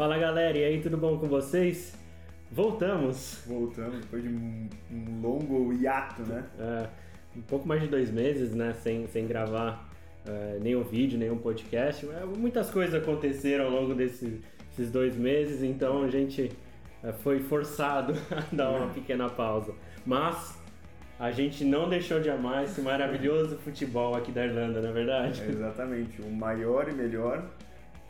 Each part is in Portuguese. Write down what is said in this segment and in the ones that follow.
Fala galera, e aí, tudo bom com vocês? Voltamos! Voltamos depois de um, um longo hiato, né? É, um pouco mais de dois meses, né? Sem, sem gravar é, nenhum vídeo, nenhum podcast. É, muitas coisas aconteceram ao longo desses, desses dois meses, então a gente é, foi forçado a dar uma pequena pausa. Mas a gente não deixou de amar esse maravilhoso futebol aqui da Irlanda, não é verdade? É, exatamente, o maior e melhor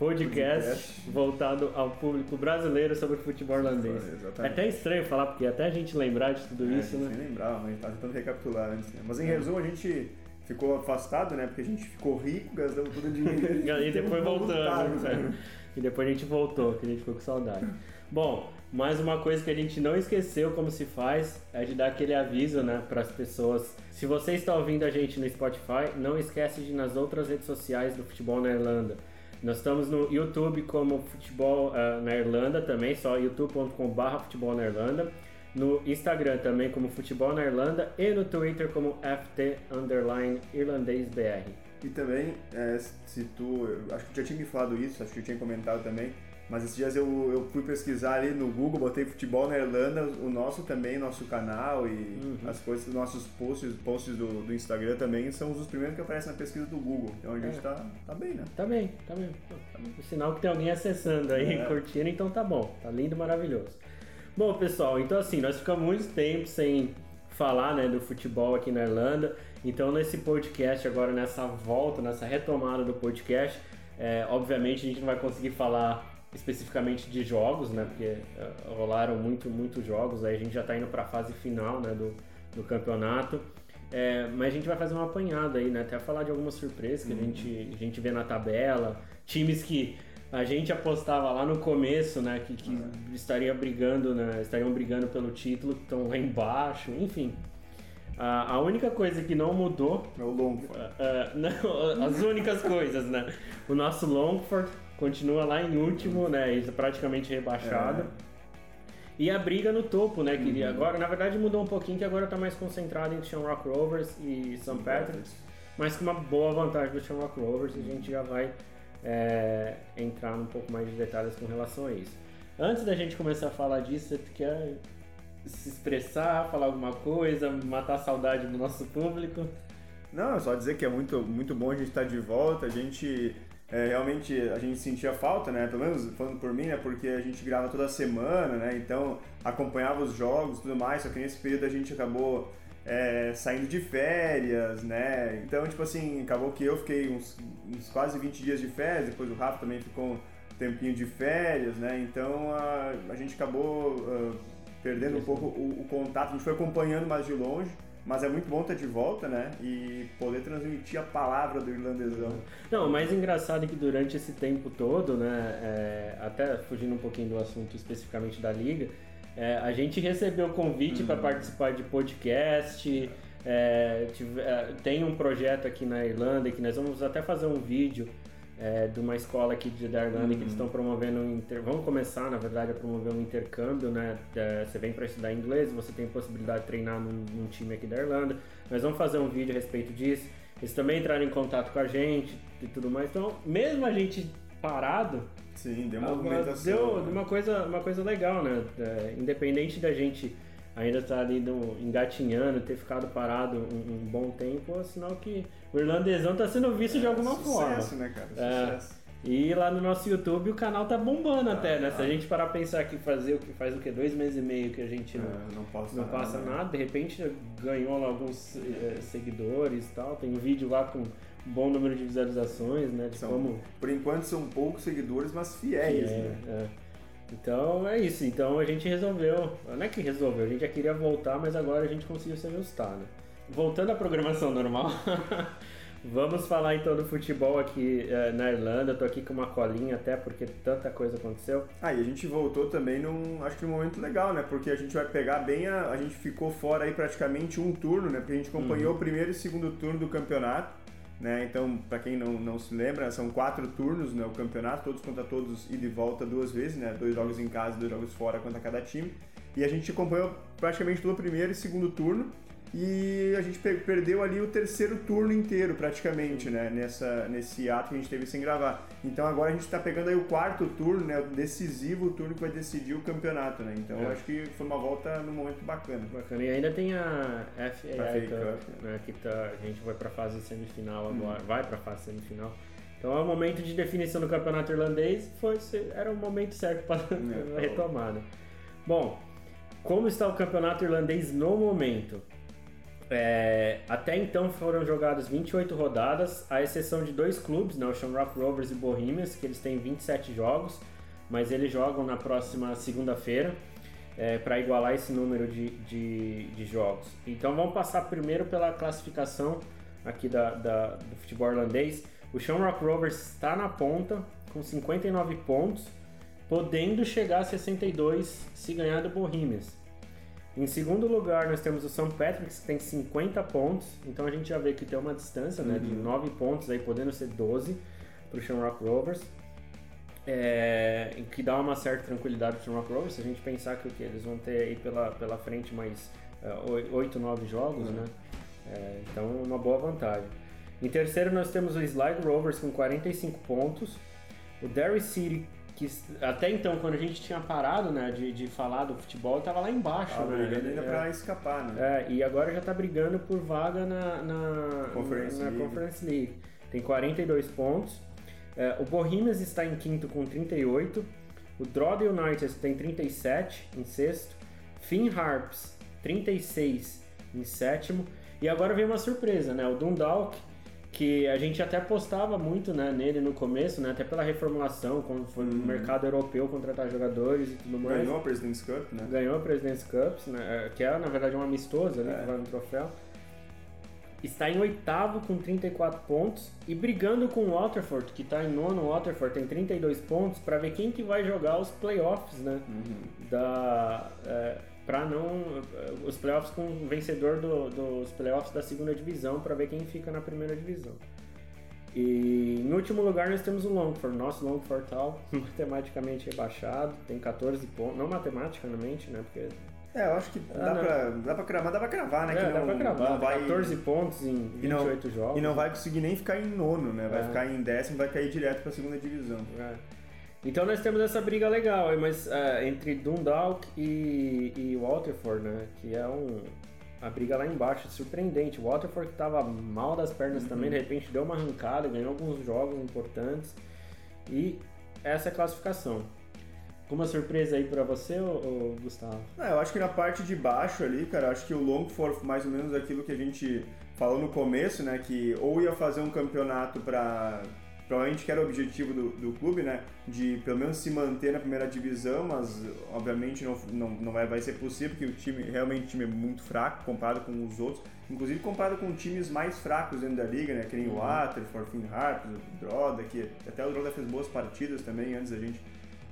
podcast, podcast, voltado ao público brasileiro sobre futebol irlandês. É, até estranho falar, porque até a gente lembrar de tudo é, isso, né? Nem lembrava, mas a gente tá tentando recapitular antes. Né? Mas em é. resumo, a gente ficou afastado, né? Porque a gente ficou rico, gastamos todo o dinheiro. e depois voltamos. Né? E depois a gente voltou, que a gente ficou com saudade. Bom, mais uma coisa que a gente não esqueceu como se faz é de dar aquele aviso, né, para as pessoas. Se você está ouvindo a gente no Spotify, não esquece de ir nas outras redes sociais do Futebol na Irlanda. Nós estamos no YouTube como Futebol uh, na Irlanda também, só youtube.com.br Futebol na Irlanda. No Instagram também como Futebol na Irlanda e no Twitter como FT Underline Irlandês BR. E também, é, se tu. Acho que tu já tinha me falado isso, acho que eu tinha comentado também mas esses dias eu, eu fui pesquisar ali no Google, botei futebol na Irlanda, o nosso também, nosso canal e uhum. as coisas, nossos posts, posts do, do Instagram também são os primeiros que aparecem na pesquisa do Google. Então a gente é. tá, tá bem, né? Tá bem, tá bem. O sinal que tem alguém acessando aí, é. curtindo, então tá bom. Tá lindo, maravilhoso. Bom, pessoal, então assim, nós ficamos muito tempo sem falar né, do futebol aqui na Irlanda. Então nesse podcast, agora nessa volta, nessa retomada do podcast, é, obviamente a gente não vai conseguir falar especificamente de jogos, né? Porque uh, rolaram muito, muitos jogos, aí a gente já está indo para a fase final né, do, do campeonato. É, mas a gente vai fazer uma apanhada aí, né? Até falar de algumas surpresas que uhum. a, gente, a gente vê na tabela, times que a gente apostava lá no começo, né? Que, que uhum. estaria brigando, né? Estariam brigando pelo título, que estão lá embaixo, enfim. A, a única coisa que não mudou. É o Longford. Uh, não, as únicas coisas, né? O nosso Longford continua lá em último, né? Isso praticamente rebaixado. É. E a briga no topo, né? Que uhum. agora, na verdade, mudou um pouquinho, que agora tá mais concentrado em Shamrock Rovers e St. Patrick's, mas com uma boa vantagem do Shamrock Rovers, e a gente já vai é, entrar um pouco mais de detalhes com relação a isso. Antes da gente começar a falar disso, você quer se expressar, falar alguma coisa, matar a saudade do nosso público? Não, só dizer que é muito, muito bom a gente estar de volta, a gente é, realmente a gente sentia falta, né? Pelo menos falando por mim, né? Porque a gente grava toda semana, né? Então acompanhava os jogos e tudo mais, só que nesse período a gente acabou é, saindo de férias, né? Então, tipo assim, acabou que eu fiquei uns, uns quase 20 dias de férias, depois o Rafa também ficou um tempinho de férias, né? Então a, a gente acabou uh, perdendo um pouco o, o contato, a gente foi acompanhando mais de longe. Mas é muito bom estar de volta, né? E poder transmitir a palavra do irlandesão. Não, o mais engraçado é que durante esse tempo todo, né? É, até fugindo um pouquinho do assunto especificamente da liga, é, a gente recebeu convite para uhum. participar de podcast. É, tive, é, tem um projeto aqui na Irlanda que nós vamos até fazer um vídeo é, de uma escola aqui de da Irlanda uhum. que eles estão promovendo um inter... vão começar na verdade a promover um intercâmbio né? É, você vem para estudar inglês você tem possibilidade de treinar num, num, time aqui da Irlanda. Nós vamos fazer um vídeo a respeito disso. Eles também entraram em contato com a gente e tudo mais. Então mesmo a gente parado sim deu uma movimentação deu né? uma coisa uma coisa legal né? É, independente da gente ainda tá ali engatinhando, ter ficado parado um, um, bom tempo, é sinal que o irlandesão tá sendo visto é, de alguma sucesso, forma. Sucesso, né, cara? Sucesso. É, e lá no nosso YouTube o canal tá bombando ah, até, né? Se a gente parar a pensar que fazer o que faz o que? Dois meses e meio que a gente não, é, não passa, não passa nada, nada, de repente ganhou lá alguns é, seguidores e tal. Tem um vídeo lá com um bom número de visualizações, né? De são, como... Por enquanto são poucos seguidores, mas fiéis, né? É. Então é isso. Então a gente resolveu. Não é que resolveu, a gente já queria voltar, mas agora a gente conseguiu se ajustar, né? Voltando à programação normal. Vamos falar então do futebol aqui eh, na Irlanda. Eu tô aqui com uma colinha até porque tanta coisa aconteceu. Ah, e a gente voltou também num, acho que num momento legal, né? Porque a gente vai pegar bem a, a gente ficou fora aí praticamente um turno, né? Porque a gente acompanhou uhum. o primeiro e segundo turno do campeonato. Né? Então, para quem não, não se lembra, são quatro turnos né, o campeonato, todos contra todos e de volta duas vezes, né? dois jogos em casa, dois jogos fora contra cada time. E a gente acompanhou praticamente todo o primeiro e segundo turno. E a gente perdeu ali o terceiro turno inteiro praticamente, né? Nessa, nesse ato que a gente teve sem gravar. Então agora a gente está pegando aí o quarto turno, né? O decisivo turno que vai decidir o campeonato, né? Então é. acho que foi uma volta num momento bacana. Bacana. E ainda tem a FA Cup, né? Que tá, a gente vai para a fase semifinal agora, hum. vai para a fase semifinal. Então é o momento de definição do campeonato irlandês, foi, era o momento certo para é, tá retomar, né? Bom, como está o campeonato irlandês no momento? É, até então foram jogadas 28 rodadas, à exceção de dois clubes, né, o Shamrock Rovers e Bohemians, que eles têm 27 jogos, mas eles jogam na próxima segunda-feira é, para igualar esse número de, de, de, jogos. Então vamos passar primeiro pela classificação aqui da, da, do futebol irlandês. O Shamrock Rovers está na ponta com 59 pontos, podendo chegar a 62 se ganhar do Bohemians. Em segundo lugar, nós temos o St. Patrick's, que tem 50 pontos. Então a gente já vê que tem uma distância uhum. né, de 9 uhum. pontos, aí podendo ser 12 para o Shamrock Rovers. É, que dá uma certa tranquilidade para o Shamrock Rovers. Se a gente pensar que, que eles vão ter aí pela, pela frente mais uh, 8, 9 jogos, uhum. né? É, então, uma boa vantagem. Em terceiro, nós temos o Sligo Rovers com 45 pontos. O Derry City que até então, quando a gente tinha parado né, de, de falar do futebol, estava lá embaixo. Tava né? brigando ainda é, para escapar, né? É, e agora já está brigando por vaga na, na, Conference, na, na League. Conference League. Tem 42 pontos. É, o Bohemians está em quinto com 38. O Drogheda United tem 37 em sexto. Finn Harps, 36 em sétimo. E agora vem uma surpresa, né? O Dundalk que a gente até apostava muito né, nele no começo, né, até pela reformulação, quando foi no uhum. mercado europeu contratar jogadores e tudo mais. Ganhou a President's Cup, né? Ganhou a President's Cup, né, é, que é na verdade uma amistosa, né, é. que vale um troféu. Está em oitavo com 34 pontos e brigando com o Waterford, que está em nono. O Waterford tem 32 pontos para ver quem que vai jogar os playoffs, né? Uhum. Da, é, para não os playoffs com o vencedor do, dos playoffs da segunda divisão para ver quem fica na primeira divisão. E em último lugar nós temos o Longford, nosso Longford tal, matematicamente rebaixado, tem 14 pontos, não matematicamente, né, porque é, eu acho que ah, dá, pra, dá pra cravar, dá pra cravar, né? É, que dá não, pra cravar, não vai... 14 pontos em 28 e não, jogos. E não vai conseguir nem ficar em nono, né? Vai é. ficar em décimo, vai cair direto pra segunda divisão. É. Então nós temos essa briga legal, mas uh, entre Dundalk e, e Waterford, né? Que é um, a briga lá embaixo, surpreendente. O Waterford que estava mal das pernas uhum. também, de repente deu uma arrancada, ganhou alguns jogos importantes. E essa é a classificação. Alguma surpresa aí para você, ou, Gustavo? Ah, eu acho que na parte de baixo ali, cara, acho que o Longford, mais ou menos aquilo que a gente falou no começo, né? Que ou ia fazer um campeonato para provavelmente que era o objetivo do, do clube, né? De pelo menos se manter na primeira divisão, mas obviamente não, não, não vai, vai ser possível, porque o time realmente o time é muito fraco comparado com os outros, inclusive comparado com times mais fracos dentro da liga, né? Que nem o uhum. Waterford, Finn Harps, o Droda, que até o Droda fez boas partidas também antes da gente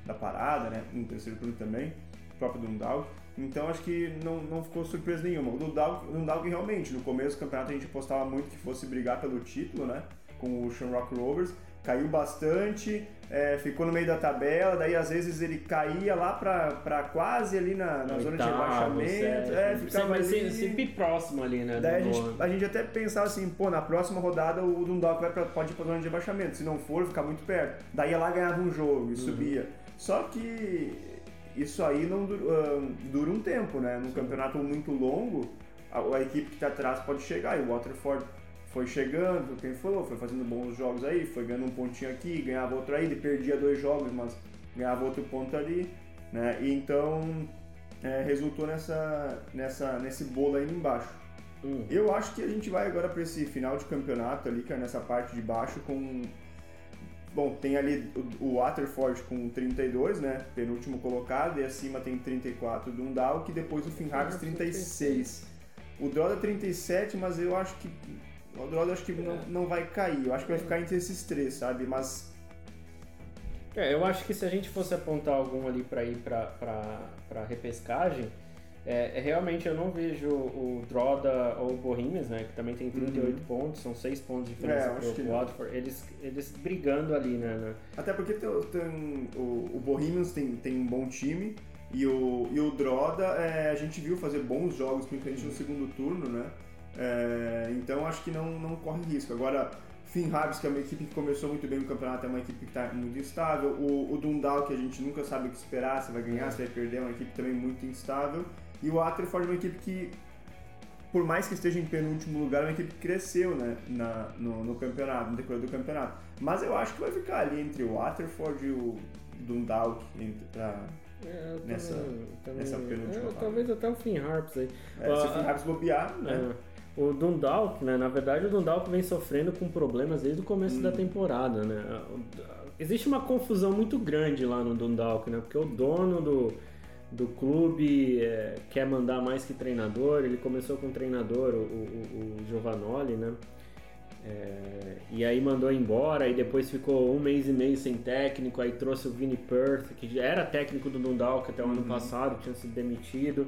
da parada, né? No terceiro turno também, o próprio Dundalk. Então acho que não, não ficou surpresa nenhuma. O Dundalk, o Dundalk realmente, no começo do campeonato a gente apostava muito que fosse brigar pelo título, né? Com o Shamrock Rovers caiu bastante, é, ficou no meio da tabela, daí às vezes ele caía lá pra, quase ali na, na zona de rebaixamento. É, ficava ali, sempre próximo ali, né? Daí a gente, a gente até pensava assim, pô, na próxima rodada o Dundalk vai pra, pode ir pra zona de rebaixamento, se não for, ficar muito perto. Daí lá ganhava um jogo e uhum. subia. Só que isso aí não dura, dura um tempo, né? Num campeonato muito longo, a, a equipe que está atrás pode chegar e o Waterford foi chegando, quem falou, foi fazendo bons jogos aí, foi ganhando um pontinho aqui, ganhava outro aí, ele perdia dois jogos, mas ganhava outro ponto ali, né? E então é, resultou nessa, nessa, nesse bolo aí embaixo. Hum. Eu acho que a gente vai agora para esse final de campeonato ali, que é nessa parte de baixo, com. Bom, tem ali o, o Waterford com 32, né? Penúltimo colocado, e acima tem 34 do Dundalk, e depois o Finhards 36. O Droda 37, mas eu acho que o Aldrod acho que não, não vai cair. Eu acho que vai ficar entre esses três, sabe? Mas. É, eu acho que se a gente fosse apontar algum ali para ir para repescagem, é, é, realmente eu não vejo o Droda ou o Bohemians, né? Que também tem 38 uhum. pontos, são 6 pontos de diferença é, pro Watford. Eles, eles brigando ali, né? Até porque tem, tem o, o tem, tem um bom time, E o, e o Droda, é, a gente viu fazer bons jogos, principalmente no segundo turno, né? É, então acho que não, não corre risco. Agora, Finn Habs, que é uma equipe que começou muito bem no campeonato, é uma equipe que está muito instável. O, o Dundal, que a gente nunca sabe o que esperar, se vai ganhar, se vai perder, é uma equipe também muito instável. E o Atterford é uma equipe que, por mais que esteja em penúltimo lugar, é uma equipe que cresceu né, na, no, no campeonato, no decorrer do campeonato. Mas eu acho que vai ficar ali entre o Atterford e o Dundalk pra, é, nessa, também, nessa penúltima é, Talvez até o Finn Harps aí. É, se o Finn Harps bobear, né? É. O Dundalk, né? Na verdade, o Dundalk vem sofrendo com problemas desde o começo hum. da temporada, né? Existe uma confusão muito grande lá no Dundalk, né? Porque o dono do, do clube é, quer mandar mais que treinador. Ele começou com o treinador, o, o, o Giovanoli, né? É, e aí mandou embora, e depois ficou um mês e meio sem técnico, aí trouxe o Vini Perth, que já era técnico do Dundalk até o uhum. ano passado, tinha sido demitido.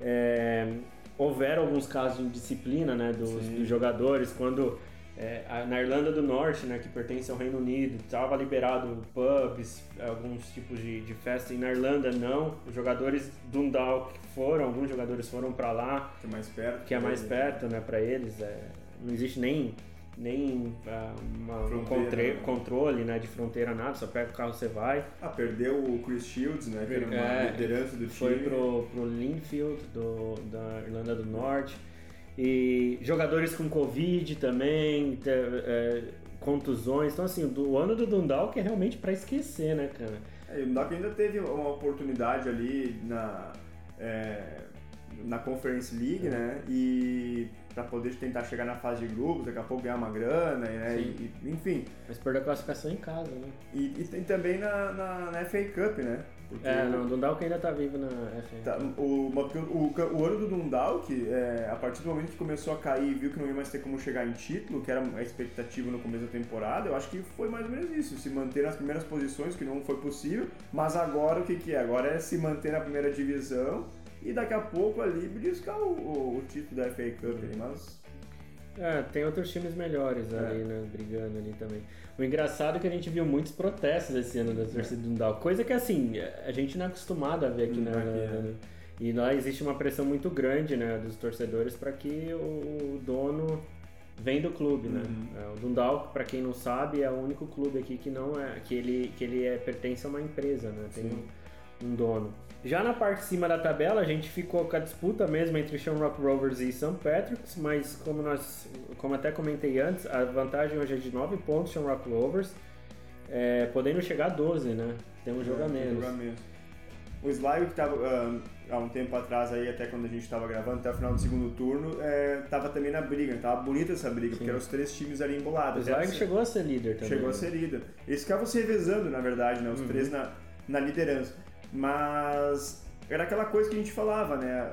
É, houveram alguns casos de indisciplina né, dos, dos jogadores, quando é, na Irlanda do Norte, né, que pertence ao Reino Unido, estava liberado pubs, alguns tipos de, de festa, e na Irlanda não. Os jogadores do Dundalk foram, alguns jogadores foram para lá. Que é mais perto. Que é mais perto, né, para eles. É, não existe nem nem uh, um contre, controle né, de fronteira, nada, só pega o carro você vai. Ah, perdeu o Chris Shields, né, que era uma é, liderança do time. Foi pro, pro Linfield, do, da Irlanda do Norte. E jogadores com Covid também, é, contusões. Então, assim, o ano do Dundalk é realmente para esquecer, né, cara? É, o Dundalk ainda teve uma oportunidade ali na... É, na Conference League, né? E para poder tentar chegar na fase de grupos, daqui a pouco ganhar uma grana, né? E, enfim. Mas perdeu a classificação em casa, né? E, e, e também na, na, na, FA Cup, né? Porque é, não, o Dundalk ainda tá vivo na FA. Tá, o, o, o, ano do Dundalk, é, a partir do momento que começou a cair e viu que não ia mais ter como chegar em título, que era a expectativa no começo da temporada, eu acho que foi mais ou menos isso, se manter nas primeiras posições, que não foi possível, mas agora o que, que é? Agora é se manter na primeira divisão e daqui a pouco ali beliscar o, o, o título da FA Cup, mas é, tem outros times melhores é. ali, né? Brigando ali também. O engraçado é que a gente viu muitos protestos esse ano da torcida do Dundalk. Coisa que, assim, a gente não é acostumado a ver aqui, hum, né? É. E lá existe uma pressão muito grande, né? Dos torcedores para que o dono vem do clube, né? Uhum. É, o Dundalk, para quem não sabe, é o único clube aqui que não é... Que ele, que ele é, pertence a uma empresa, né? Tem um, um dono. Já na parte de cima da tabela, a gente ficou com a disputa mesmo entre Shamrock Rovers e St. Patrick's, mas como nós, como até comentei antes, a vantagem hoje é de 9 pontos Shamrock Rovers, é, podendo chegar a 12, né? Tem um jogo a menos. O Sligo que estava uh, há um tempo atrás aí, até quando a gente estava gravando, até o final do segundo turno, estava é, também na briga, estava bonita essa briga, Sim. porque eram os três times ali embolados. O Sligo chegou a ser líder também. Chegou a ser líder. Eles ficavam se revezando, na verdade, né? Os uhum. três na, na liderança. Mas era aquela coisa que a gente falava, né?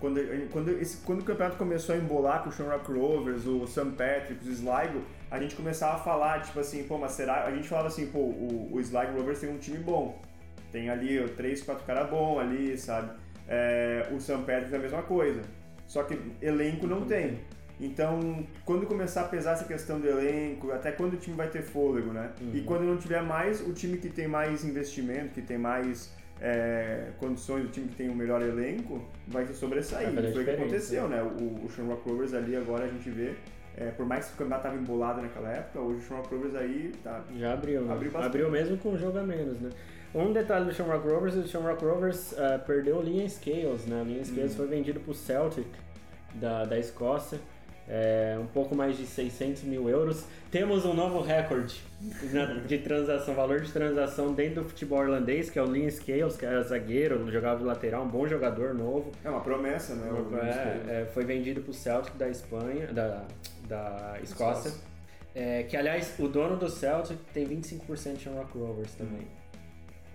quando, quando, esse, quando o campeonato começou a embolar com o Shamrock Rovers, o St. Patrick's, o Sligo, a gente começava a falar, tipo assim, pô, mas será? A gente falava assim, pô, o, o Sligo Rovers tem um time bom. Tem ali ó, três, quatro caras bons ali, sabe? É, o St. Patrick's é a mesma coisa. Só que elenco não tem. Então, quando começar a pesar essa questão do elenco, até quando o time vai ter fôlego, né? Uhum. E quando não tiver mais, o time que tem mais investimento, que tem mais é, condições, o time que tem o melhor elenco, vai se sobressair. Foi o que aconteceu, né? O, o Shamrock Rovers ali agora a gente vê, é, por mais que o campeonato estava embolado naquela época, hoje o Shamrock Rovers aí tá, já abriu, né? abriu, abriu mesmo com um jogo a menos, né? Um detalhe do Shamrock Rovers, o Shamrock Rovers uh, perdeu o Linha Scales, né? O Linha Scales uhum. foi vendido para o Celtic da, da Escócia é, um pouco mais de 600 mil euros. Temos um novo recorde de transação, valor de transação dentro do futebol irlandês, que é o Lynn Scales, que é zagueiro, jogava de lateral, um bom jogador novo. É uma promessa, né? É, é, foi vendido para o Celtic da Espanha, da, da Escócia. É, que aliás, o dono do Celtic tem 25% de Shamrock Rovers também. Hum.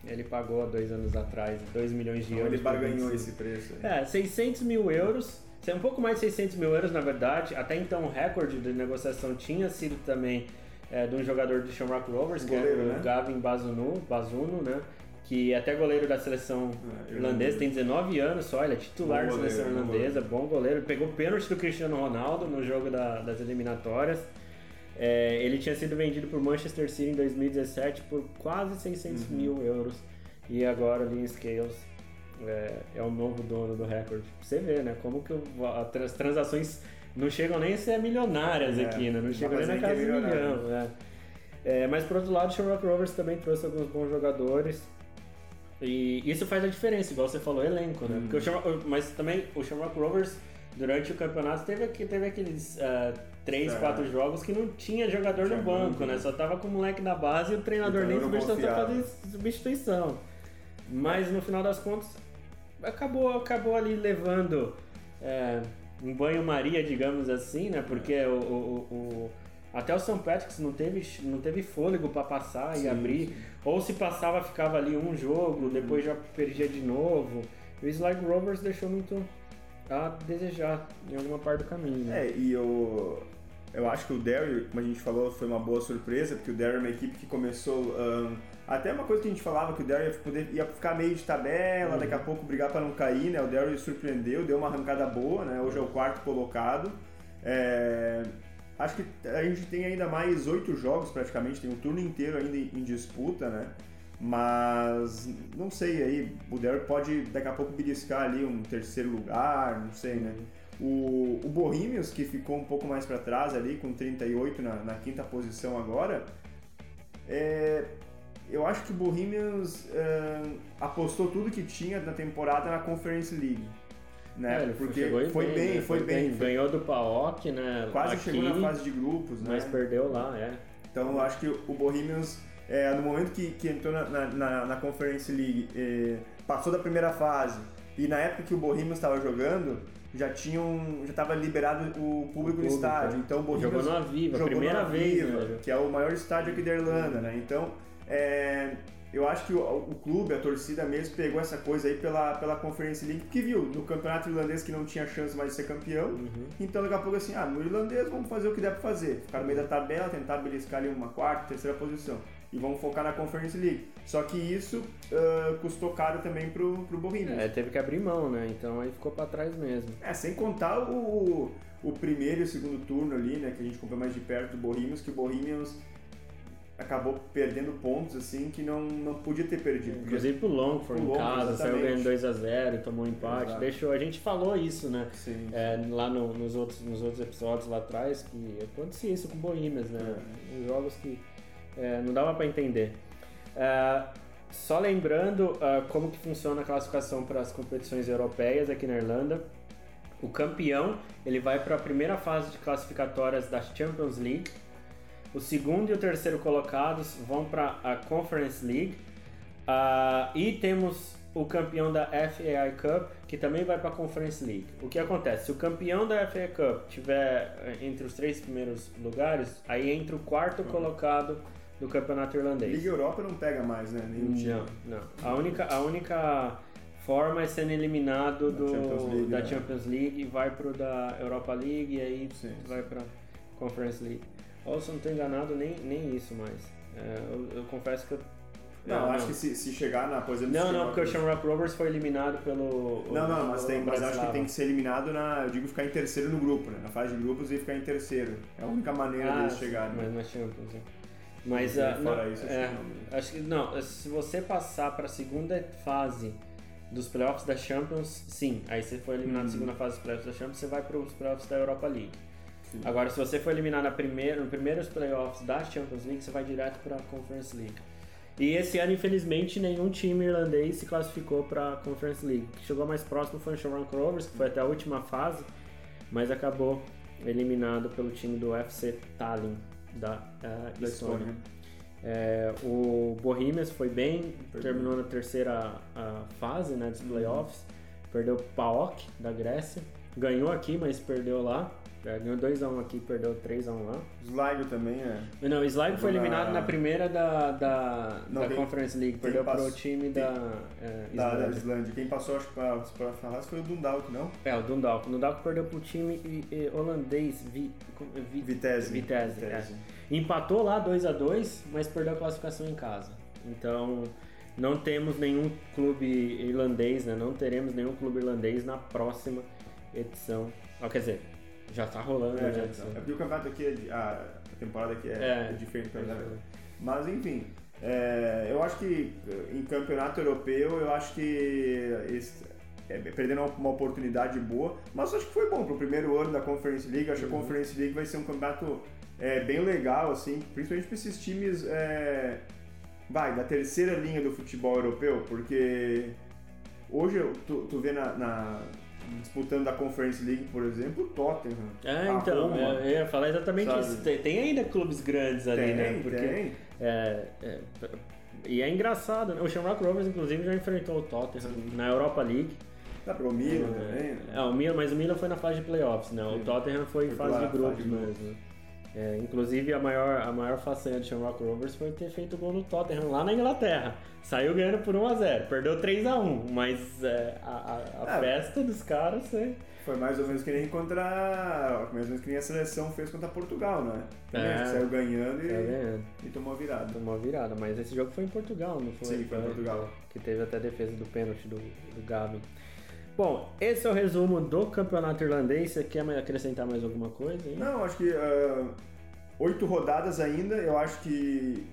Ele pagou há dois anos atrás 2 milhões de então, euros. Ele barganhou esse preço. Aí. É, 600 mil euros é um pouco mais de 600 mil euros, na verdade. Até então, o recorde de negociação tinha sido também é, de um jogador do Shamrock Rovers, que é o né? Gavin Bazuno, Bazuno, né? Que é até goleiro da seleção é, irlandesa, tem 19 anos só, ele é titular da seleção irlandesa, bom goleiro. Pegou pênalti do Cristiano Ronaldo no jogo da, das eliminatórias. É, ele tinha sido vendido por Manchester City em 2017 por quase 600 uhum. mil euros. e agora o Lean Scales é, é, o novo dono do recorde. Você vê, né? Como que as transações não chegam nem a ser milionárias é, aqui, né? Não chegam nem na casa de milhão. Né? É, mas por outro lado, o Shamrock Rovers também trouxe alguns bons jogadores. E isso faz a diferença, igual você falou, elenco, né? Hum. Porque o Shamrock, mas também o Shamrock Rovers, durante o campeonato, teve, teve aqueles uh, três, é. quatro jogos que não tinha jogador tinha no banco, né? Só tava com o moleque da base e o treinador então, nem substituição fazer substituição. Mas no final das contas, acabou, acabou ali levando é, um banho-maria, digamos assim, né? Porque o, o, o até o St. Patrick's não teve, não teve fôlego para passar sim, e abrir. Sim. Ou se passava, ficava ali um jogo, depois já perdia de novo. O Sligo Rovers deixou muito a desejar em alguma parte do caminho. Né? É, e eu, eu acho que o Derry, como a gente falou, foi uma boa surpresa, porque o Derry é uma equipe que começou. Um, até uma coisa que a gente falava que o Derry ia, poder, ia ficar meio de tabela, uhum. daqui a pouco brigar para não cair, né? O Derry surpreendeu, deu uma arrancada boa, né? Hoje é o quarto colocado. É, Acho que a gente tem ainda mais oito jogos praticamente, tem um turno inteiro ainda em disputa, né? Mas não sei aí, o Derby pode daqui a pouco beliscar ali um terceiro lugar, não sei, né? O, o Bohemians, que ficou um pouco mais para trás ali, com 38 na, na quinta posição agora, é, eu acho que o Bohemians é, apostou tudo que tinha na temporada na Conference League né? É, Porque foi bem, bem, né? foi, bem, bem. Ganhou do PAOK, né? Quase aqui, chegou na fase de grupos, né? Mas perdeu lá, é. Então eu acho que o Bohemians, é, no momento que, que entrou na, na, na Conference League, é, passou da primeira fase, e na época que o Bohemians estava jogando, já tinham já estava liberado o público, o público no estádio. É. Então o Bohemians jogou na Viva, jogou primeira vez, Viva, né? que é o maior estádio aqui da Irlanda, né? Então é, eu acho que o, o, clube, a torcida mesmo, pegou essa coisa aí pela, pela Conference League, porque viu no campeonato irlandês que não tinha chance mais de ser campeão. Uhum. Então daqui a pouco assim, ah, no irlandês vamos fazer o que der pra fazer. Ficar no meio da tabela, tentar beliscar ali uma quarta, terceira posição. E vamos focar na Conference League. Só que isso uh, custou caro também pro, pro Bohemians. É, teve que abrir mão, né? Então aí ficou pra trás mesmo. É, sem contar o, o primeiro e o segundo turno ali, né? Que a gente comprou mais de perto do Bohemians, que o Bohemians acabou perdendo pontos assim que não, não podia ter perdido. Inclusive pro Longford em casa, saiu ganhando 2x0 tomou um empate. Deixou, a gente falou isso, né? Sim, é, lá no, nos, outros, nos outros episódios lá atrás, que acontecia isso com o Bohemians, né? É. jogos que é, não dava para entender. É, só lembrando uh, como que funciona a classificação para as competições europeias aqui na Irlanda. O campeão ele vai para a primeira fase de classificatórias da Champions League o segundo e o terceiro colocados vão para a Conference League. Uh, e temos o campeão da FAI Cup, que também vai para a Conference League. O que acontece? Se o campeão da FAI Cup tiver entre os três primeiros lugares, aí entra o quarto uhum. colocado do campeonato irlandês. Liga Europa não pega mais, né? Nenhum time. Não, não. A única, a única forma é sendo eliminado do, Champions League, da né? Champions League e vai para o da Europa League e aí sim, vai para Conference League. Ou se eu não estou enganado, nem, nem isso mais. É, eu, eu, confesso que eu. Não, eu acho que se, se chegar na posição. Não, não, porque o Shamrock Rovers foi eliminado pelo. Não, não, mas, tem, mas acho que tem que ser eliminado na. Eu digo ficar em terceiro no grupo, né? Na fase de grupos e ficar em terceiro. É a única maneira ah, deles chegarem. Mas na Champions, hein? Mas uh, fora não, isso, acho, é, que não. acho que não. Se você passar para a segunda fase dos playoffs da Champions, sim. Aí você foi eliminado hum. na segunda fase dos playoffs da Champions, você vai para os playoffs da Europa League. Sim. Agora, se você for eliminar na primeira, no primeiros playoffs da Champions League, você vai direto para a Conference League. E esse ano, infelizmente, nenhum time irlandês se classificou para a Conference League. O que chegou mais próximo foi o Shamrock Rovers, que foi até a última fase, mas acabou eliminado pelo time do FC Tallinn da uh, Estônia. É, o Bohemians foi bem, terminou na terceira fase né, dos playoffs, uhum. perdeu o PAOK da Grécia, ganhou aqui, mas perdeu lá. É, ganhou 2x1 aqui, perdeu 3x1 lá. Sligo também é. Não, o Sligo foi eliminado na, na primeira da, da, Não, da quem, Conference League, perdeu para o time da, é, da, da Islândia. Quem passou, acho que para falar foi o Dundalk, não? É, o Dundalk. O Dundalk perdeu para o time holandês, Vi, Vi, Vitesse. Vitesse, Vitesse. É. Empatou lá 2x2, mas perdeu a classificação em casa. Então, não temos nenhum clube irlandês, né? Não teremos nenhum clube irlandês na próxima edição. Ah, quer dizer, já tá rolando, é, né? Então. É porque o campeonato aqui, é, a temporada aqui é, é diferente pra Mas enfim, É, eu acho que em campeonato europeu, eu acho que esse, é, perdendo uma oportunidade boa, mas acho que foi bom para o primeiro ano da Conference League. Acho uhum. que a uhum. Conference League vai ser um campeonato é, bem legal, assim, principalmente para esses times é, vai, da terceira linha do futebol europeu, porque hoje tu, tu vê na, na disputando a Conference League, por exemplo, o Tottenham. Ah, então, Roma, eu ia falar exatamente sabe? isso. Tem, tem, ainda clubes grandes ali, tem, né? Porque, tem. É, é, e é engraçado, né? O Shamrock Rovers, inclusive, já enfrentou o Tottenham na Europa League. Dá para o Milan é, também. Né? É, o Milan, mas o Milan foi na fase de playoffs, né? O Tottenham foi em fase de grupos mesmo. É, inclusive, a maior, a maior façanha do Shamrock Rovers foi ter feito o gol no Tottenham lá na Inglaterra. Saiu ganhando por 1x0, perdeu 3x1, mas é, a, a, a é, festa dos caras é... Foi mais ou menos que nem contra. Mais ou menos que nem a seleção fez contra Portugal, não é? saiu ganhando e, ganhando e, tomou a virada. Tomou a virada, mas esse jogo foi em Portugal, não foi? Sim, foi em Portugal. Que teve até a defesa do pênalti do, do Gavin. Bom, esse é o resumo do campeonato irlandês. Você quer acrescentar mais alguma coisa? Hein? Não, acho que uh, oito rodadas ainda. Eu acho que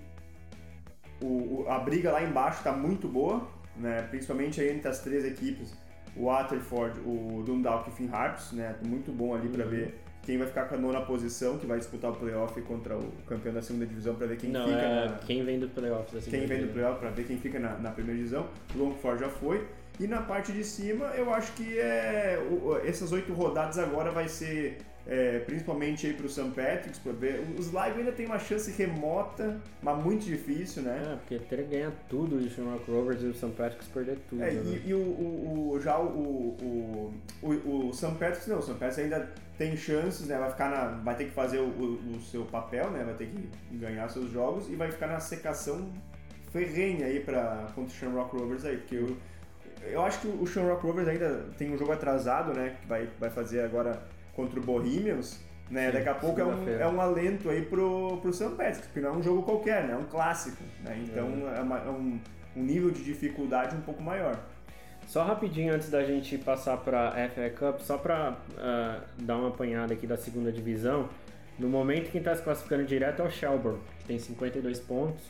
o, a briga lá embaixo está muito boa, né? principalmente entre as três equipes. O Waterford, o Dundalk e o Finn Harps, né? muito bom ali para uhum. ver quem vai ficar com a nona posição, que vai disputar o playoff contra o campeão da segunda divisão para ver quem Não, fica é na... quem vem do playoff da Quem vem do playoff para ver quem fica na, na primeira divisão. O Longford já foi. E na parte de cima, eu acho que é, essas oito rodadas agora vai ser é, principalmente aí para o St. Patrick's, para ver. Os Live ainda tem uma chance remota, mas muito difícil, né? É, porque ter ganhar tudo e o Shamrock Rovers e o St. Patrick's perder tudo. É, né? e, e o, o, o, já o, o, o, o St. Patrick's não, o St. Patrick's ainda tem chances, né? Vai ficar na, vai ter que fazer o, o, seu papel, né? Vai ter que ganhar seus jogos e vai ficar na secação ferrenha aí para contra o Shamrock Rovers aí, porque o eu acho que o Shamrock Rovers ainda tem um jogo atrasado, né? Que vai, vai fazer agora contra o Bohemians. Né? Sim, Daqui a pouco é um, é um alento aí pro, pro St. Patrick's, porque não é um jogo qualquer, né? É um clássico. Né? Então é, é, uma, é um, um nível de dificuldade um pouco maior. Só rapidinho antes da gente passar para a FA Cup, só para uh, ah, dar uma apanhada aqui da segunda divisão. No momento quem está se classificando direto é o Shelbourne, que tem 52 pontos.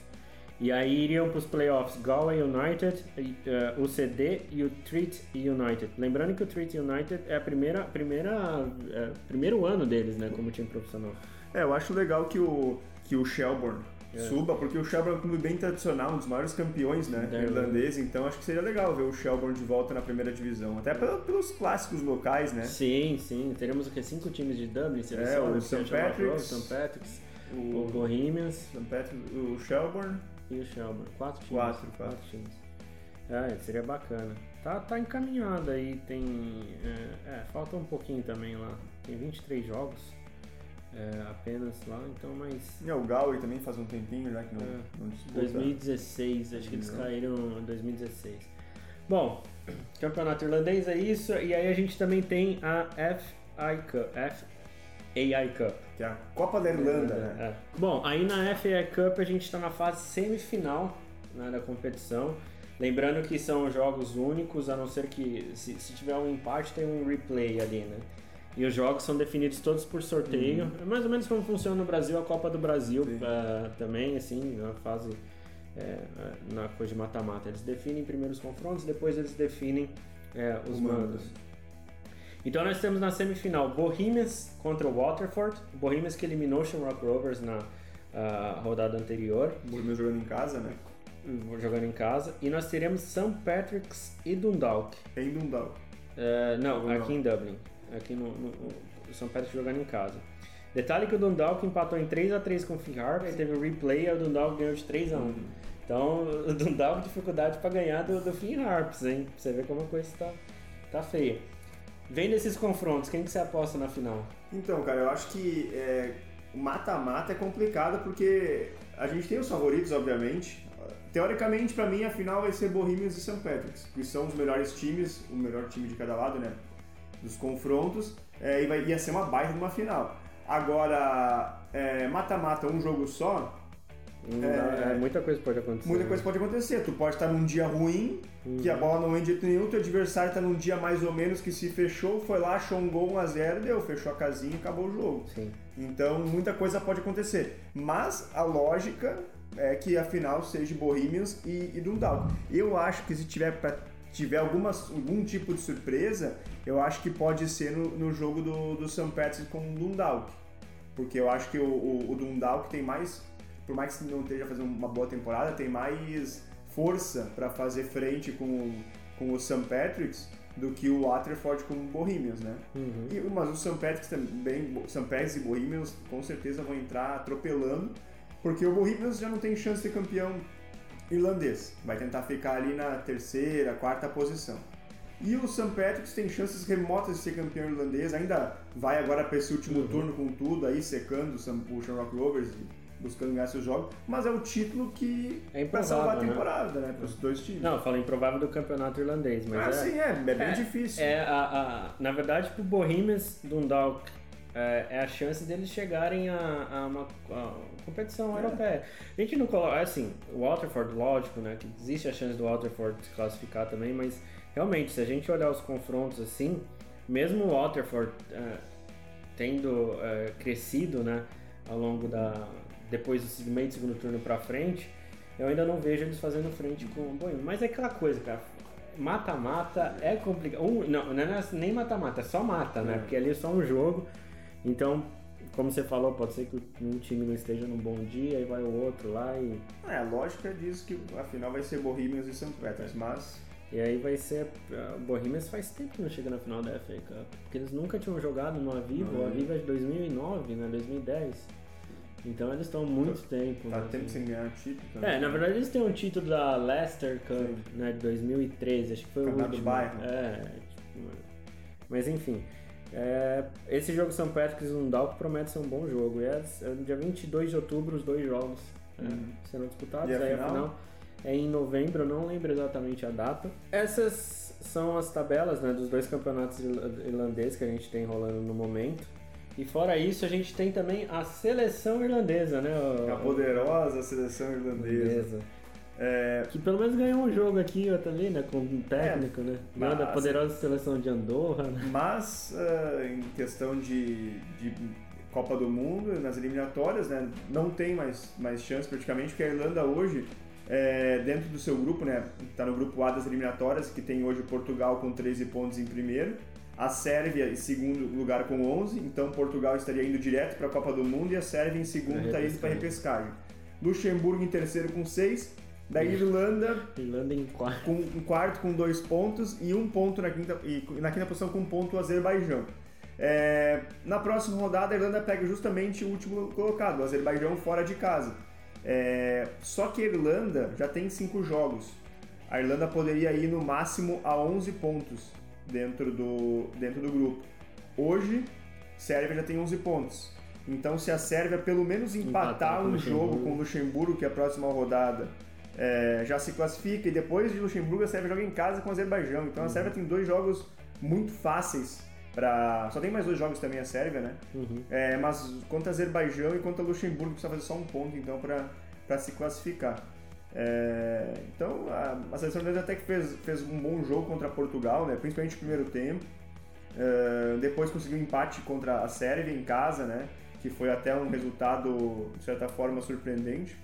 E aí iriam para os playoffs Galway United, uh, o CD e o Treat United. Lembrando que o Treat United é a primeira, primeira, uh, primeiro ano deles, né, como time profissional. É, eu acho legal que o, que o Shelbourne é. suba, porque o Shelbourne é um clube bem tradicional, um dos maiores campeões né, irlandês, então acho que seria legal ver o Shelbourne de volta na primeira divisão, até pelos clássicos locais, né? Sim, sim, teremos o que? Cinco times de Dublin, é, o St. Patrick's, St. Patrick's, o, o Bohemians, St. Patrick's, o Shelbourne, e o Shelburne. Quatro times. Quatro, quatro. quatro times. É, seria bacana. Tá, tá encaminhado aí, tem. É, é, falta um pouquinho também lá. Tem 23 jogos é, apenas lá, então mas. E é, o Galway também faz um tempinho já que não, é, não disputa. 2016, acho que eles caíram em 2016. Bom, campeonato irlandês é isso, e aí a gente também tem a FI Cup. FAI Cup que é a Copa da Irlanda, né? É. Bom, aí na FA Cup a gente está na fase semifinal né, da competição. Lembrando que são jogos únicos, a não ser que se, se, tiver um empate tem um replay ali, né? E os jogos são definidos todos por sorteio. Uhum. É mais ou menos como funciona no Brasil a Copa do Brasil uh, também, assim, na fase é, na coisa de mata-mata. Eles definem primeiro os confrontos, depois eles definem é, os mandos. Então nós temos na semifinal Bohemians contra o Waterford. Bohemians que eliminou o Shamrock Rovers na uh, rodada anterior. Bohemians jogando em casa, né? Jogando em casa. E nós teremos St. Patrick's e Dundalk. Em Dundalk? Uh, não, aqui em Dublin. Aqui no, no, no St. Patrick's jogando em casa. Detalhe que o Dundalk empatou em 3x3 com o Finn Harp, teve o um replay e o Dundalk ganhou de 3x1. Uhum. Então, o Dundalk dificuldade para ganhar do, do Finn Harps, hein? Pra você ver como a coisa tá, tá feia. Vendo esses confrontos, quem que você aposta na final? Então, cara, eu acho que é, o mata-mata é complicado porque a gente tem os favoritos, obviamente. Teoricamente, para mim, a final vai ser Bohemians e St. Patrick's, que são os melhores times, o melhor time de cada lado, né? Dos confrontos, é, e vai, ia ser uma baita de uma final. Agora, é, mata-mata, um jogo só, É, é, muita coisa pode acontecer. Muita coisa pode acontecer. Tu pode estar num dia ruim, uhum. que a bola não vem de jeito nenhum, teu adversário está num dia mais ou menos que se fechou, foi lá, achou um gol 1x0, deu, fechou a casinha e acabou o jogo. Sim. Então muita coisa pode acontecer. Mas a lógica é que a final seja Bohemians e, e Dundalk. Eu acho que se tiver pra, tiver alguma, algum tipo de surpresa, eu acho que pode ser no, no jogo do, do St. Patrick's com o Dundalk. Porque eu acho que o, o, o Dundalk tem mais, por mais que não esteja fazendo uma boa temporada, tem mais força para fazer frente com, com o St. Patrick's do que o Waterford com o Bohemians, né? Uhum. E, mas o St. Patrick's também, St. Patrick's e Bohemians com certeza vão entrar atropelando, porque o Bohemians já não tem chance de ser campeão irlandês. Vai tentar ficar ali na terceira, quarta posição. E o St. Patrick's tem chances remotas de ser campeão irlandês, ainda vai agora para esse último uhum. turno com tudo, aí secando o Shamrock Rovers buscando ganhar seus jogos, mas é o título que é vai salvar a né? temporada, né, né para os dois times. Não, eu falo improvável do campeonato irlandês, mas ah, é, sim, é, é bem é, difícil. É a, a, na verdade, pro Bohemians Dundalk é, é a chance deles chegarem a, a uma a competição é. europeia. A gente não coloca, assim, o Waterford, lógico, né, que existe a chance do Waterford se classificar também, mas realmente, se a gente olhar os confrontos assim, mesmo o Waterford é, tendo é, crescido, né, ao longo da depois do meio do segundo turno para frente, eu ainda não vejo eles fazendo frente com o Boeing. Mas é aquela coisa, cara. Mata-mata é complicado. Um, não, não é nem mata-mata, é só mata, né? É. Porque ali é só um jogo. Então, como você falou, pode ser que um time não esteja num bom dia, aí vai o outro lá e. É, a lógica diz que a final vai ser Bohemians e St. Patrick's, mas. E aí vai ser. O Bohemians faz tempo que não chega na final da FA Cup. Porque eles nunca tinham jogado no Aviva. O Aviva é de 2009, né? 2010. Então eles estão muito tá, tempo. Tá né, tempo assim. sem ganhar título também. É, na verdade eles têm um título da Leicester Cup, Sim. né, de 2013, acho que foi Campeonato o último. Bairro. É, tipo, mas enfim. É, esse jogo São Patrick's Dundalk promete ser um bom jogo. E é, é no dia 22 de outubro os dois jogos é, uhum. serão disputados. E a aí final? a final é em novembro, eu não lembro exatamente a data. Essas são as tabelas né, dos dois campeonatos irlandeses que a gente tem rolando no momento. E fora isso, a gente tem também a seleção irlandesa, né? O, a poderosa seleção irlandesa. É... Que pelo menos ganhou um jogo aqui, ali, né? Com um técnico, é, né? Ganhou a poderosa seleção de Andorra. Né? Mas, uh, em questão de, de Copa do Mundo, nas eliminatórias, né? Não tem mais, mais chance praticamente, porque a Irlanda hoje, é, dentro do seu grupo, né? Está no grupo A das eliminatórias, que tem hoje Portugal com 13 pontos em primeiro a Sérvia em segundo lugar com 11, então Portugal estaria indo direto para a Copa do Mundo e a Sérvia em segundo está indo para a repescagem. Luxemburgo em terceiro com 6, da Irlanda, Irlanda em quarto. com um quarto com dois pontos e um ponto na quinta, e na quinta posição com um ponto o Azerbaijão. É, na próxima rodada a Irlanda pega justamente o último colocado, o Azerbaijão fora de casa. É, só que a Irlanda já tem cinco jogos. A Irlanda poderia ir no máximo a 11 pontos dentro do, dentro do grupo. Hoje, Sérvia já tem 11 pontos. Então, se a Sérvia pelo menos empatar, empatar um jogo com o Luxemburgo, que é a próxima rodada, é, já se classifica. E depois de Luxemburgo, a Sérvia joga em casa com o Azerbaijão. Então, uhum. a Sérvia tem dois jogos muito fáceis para Só tem mais dois jogos também a Sérvia, né? Uhum. É, mas contra Azerbaijão e contra Luxemburgo precisa fazer só um ponto, então, para se classificar. É, então a, a seleção brasileira até que fez, fez um bom jogo contra Portugal, né? principalmente no primeiro tempo. É, depois conseguiu um empate contra a Sérvia em casa, né? que foi até um resultado, de certa forma, surpreendente.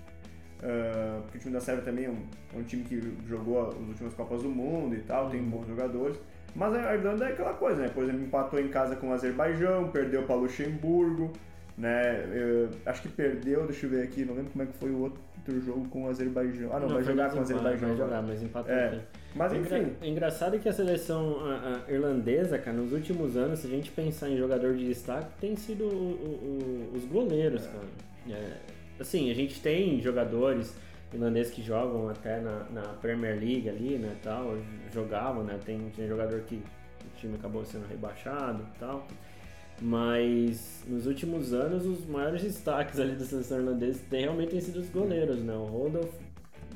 Uh, porque o time da Sérvia também é um, é um, time que jogou as últimas Copas do Mundo e tal, tem uhum. bons jogadores. Mas a Irlanda é aquela coisa, né? Por exemplo, empatou em casa com o Azerbaijão, perdeu para Luxemburgo, né? Eu, acho que perdeu, deixa eu ver aqui, não lembro como é que foi o outro jogo com o Azerbaijão. Ah, não, não vai jogar com o Azerbaijão. Vai jogar, mas empatou é. Mas enfim. É engraçado que a seleção a, a irlandesa, cara, nos últimos anos, se a gente pensar em jogador de destaque, tem sido o, o, o, os goleiros, é. cara. É, assim, a gente tem jogadores irlandeses que jogam até na, na Premier League ali, né, tal, jogavam, né, tem, tem jogador que o time acabou sendo rebaixado e tal. Mas nos últimos anos, os maiores destaques ali da seleção irlandesa tem, realmente têm sido os goleiros, né? O Rodolph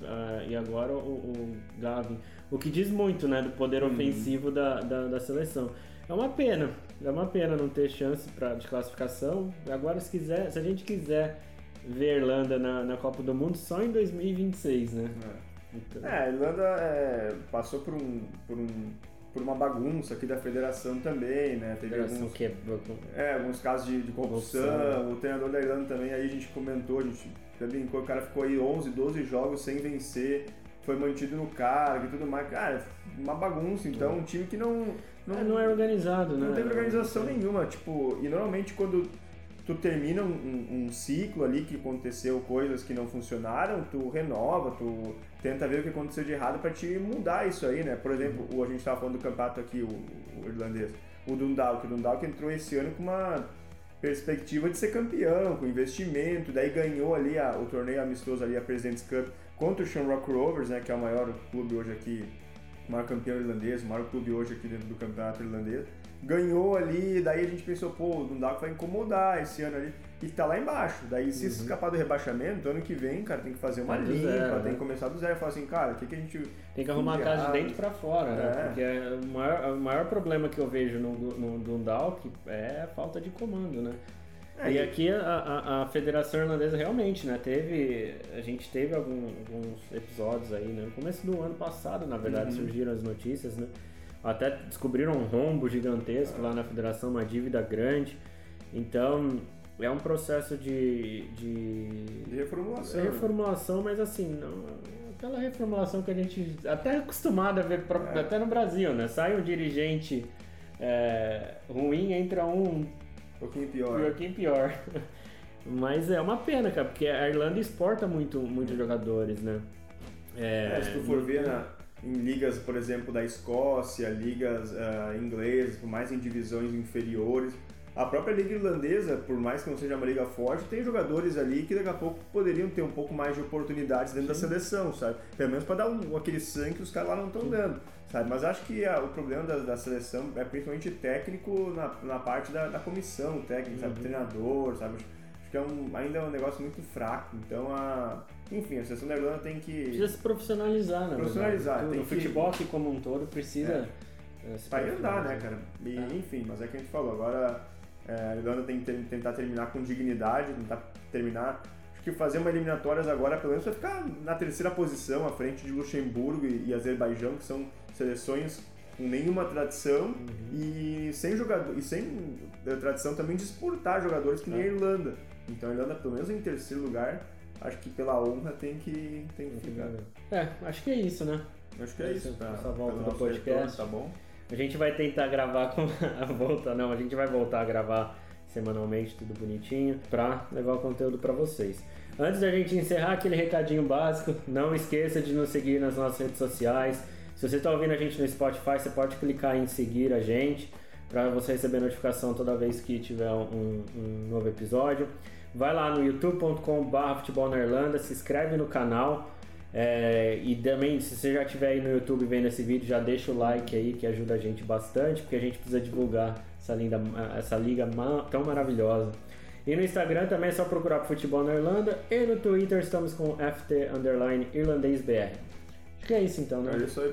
uh, e agora o, o, Gavin. O que diz muito, né, do poder uhum. ofensivo da, da, da, seleção. É uma pena, é uma pena não ter chance pra, de classificação. Agora, se quiser, se a gente quiser ver a Irlanda na, na Copa do Mundo só em 2026, né? É, então... é a Irlanda é, passou por um, por um por uma bagunça aqui da federação também, né? Teve alguns, que... é, alguns casos de, de corrupção, corrupção, o treinador da Irlanda também, aí a gente comentou, a gente brincou, o cara ficou aí 11, 12 jogos sem vencer, foi mantido no cargo e tudo mais. Cara, uma bagunça, então, um time que não... Não é, não é organizado, né? Não tem organização nenhuma, tipo, e normalmente quando tu termina um, um, um, ciclo ali que aconteceu coisas que não funcionaram, tu renova, tu tenta ver o que aconteceu de errado para te mudar isso aí, né? Por exemplo, o, a gente estava falando do campeonato aqui, o, o, irlandês, o Dundalk. O Dundalk entrou esse ano com uma perspectiva de ser campeão, com investimento, daí ganhou ali a, o torneio amistoso ali, a President's Cup, contra o Shamrock Rovers, né? Que é o maior clube hoje aqui, o maior campeão irlandês, o maior clube hoje aqui dentro do campeonato irlandês ganhou ali, daí a gente pensou, pô, não dá vai incomodar esse ano ali. E tá lá embaixo. Daí, se uhum. escapar do rebaixamento, ano que vem, cara, tem que fazer uma limpa, zero, tem né? que começar do zero falar assim, cara, o que, que a gente. Tem que arrumar a casa de dentro pra fora, né? É. Porque é o, maior, o maior problema que eu vejo no, no Dundalk é a falta de comando, né? É, e aqui a, a, a, Federação Irlandesa realmente, né? Teve. A gente teve algum, alguns episódios aí, né? No começo do ano passado, na verdade, uhum. surgiram as notícias, né? Até descobriram um rombo gigantesco lá na federação, uma dívida grande. Então, é um processo de. de, de reformulação. Né? reformulação, mas assim, não, aquela reformulação que a gente até é acostumado a ver, é. até no Brasil, né? Sai um dirigente é, ruim, entra um. Um pouquinho pior. Um pouquinho pior. mas é uma pena, cara, porque a Irlanda exporta muito, muitos jogadores, né? É, é, se tu for ver na, em ligas, por exemplo, da Escócia, ligas uh, inglesas, por mais em divisões inferiores. A própria liga irlandesa, por mais que não seja uma liga forte, tem jogadores ali que daqui a pouco poderiam ter um pouco mais de oportunidades dentro Sim. da seleção, sabe? Pelo menos para dar um, aquele sangue que os caras lá não estão dando, sabe? Mas acho que a, o problema da, da, seleção é principalmente técnico na, na parte da, da comissão técnica, uhum. sabe? Treinador, sabe? Acho que é um, ainda é um negócio muito fraco. Então, a, enfim, a seleção da Irlanda tem que. Precisa se profissionalizar, né? Profissionalizar. Tem o que... futebol aqui como um todo precisa. É. Se Vai andar, né, cara? E, é. Enfim, mas é que a gente falou. Agora é, a Irlanda tem que tentar terminar com dignidade, tentar terminar. Acho que fazer uma eliminatórias agora, pelo menos, vai ficar na terceira posição, à frente de Luxemburgo e, e Azerbaijão, que são seleções com nenhuma tradição uhum. e sem jogador e sem eh, tradição também de exportar jogadores que nem a é. Irlanda. Então a Irlanda, pelo menos em terceiro lugar, acho que pela honra tem que, tem que ficar. É, acho que é isso, né? Acho que é isso. Tá, essa volta do podcast. Retorno, tá bom? A gente vai tentar gravar com a volta, não, a gente vai voltar a gravar semanalmente, tudo bonitinho, para levar o conteúdo para vocês. Antes da gente encerrar aquele recadinho básico, não esqueça de nos seguir nas nossas redes sociais. Se você está ouvindo a gente no Spotify, você pode clicar em seguir a gente para você receber notificação toda vez que tiver um, um novo episódio. Vai lá no youtube.com.br futebol na Irlanda, se inscreve no canal. É, e também, se você já estiver aí no YouTube vendo esse vídeo, já deixa o like aí que ajuda a gente bastante, porque a gente precisa divulgar essa, linda, essa liga tão maravilhosa. E no Instagram também é só procurar Futebol na Irlanda. E no Twitter estamos com FT Irlandês BR. Acho que é isso então, né? É isso aí,